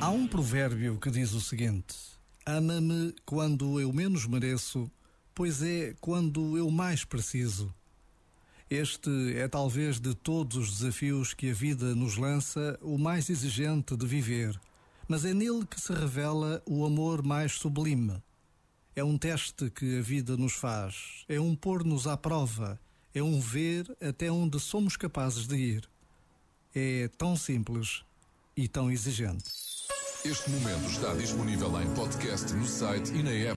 Há um provérbio que diz o seguinte: Ama-me quando eu menos mereço, pois é quando eu mais preciso. Este é talvez de todos os desafios que a vida nos lança o mais exigente de viver, mas é nele que se revela o amor mais sublime. É um teste que a vida nos faz, é um pôr-nos à prova, é um ver até onde somos capazes de ir. É tão simples e tão exigente. Este momento está disponível em podcast no site e na app.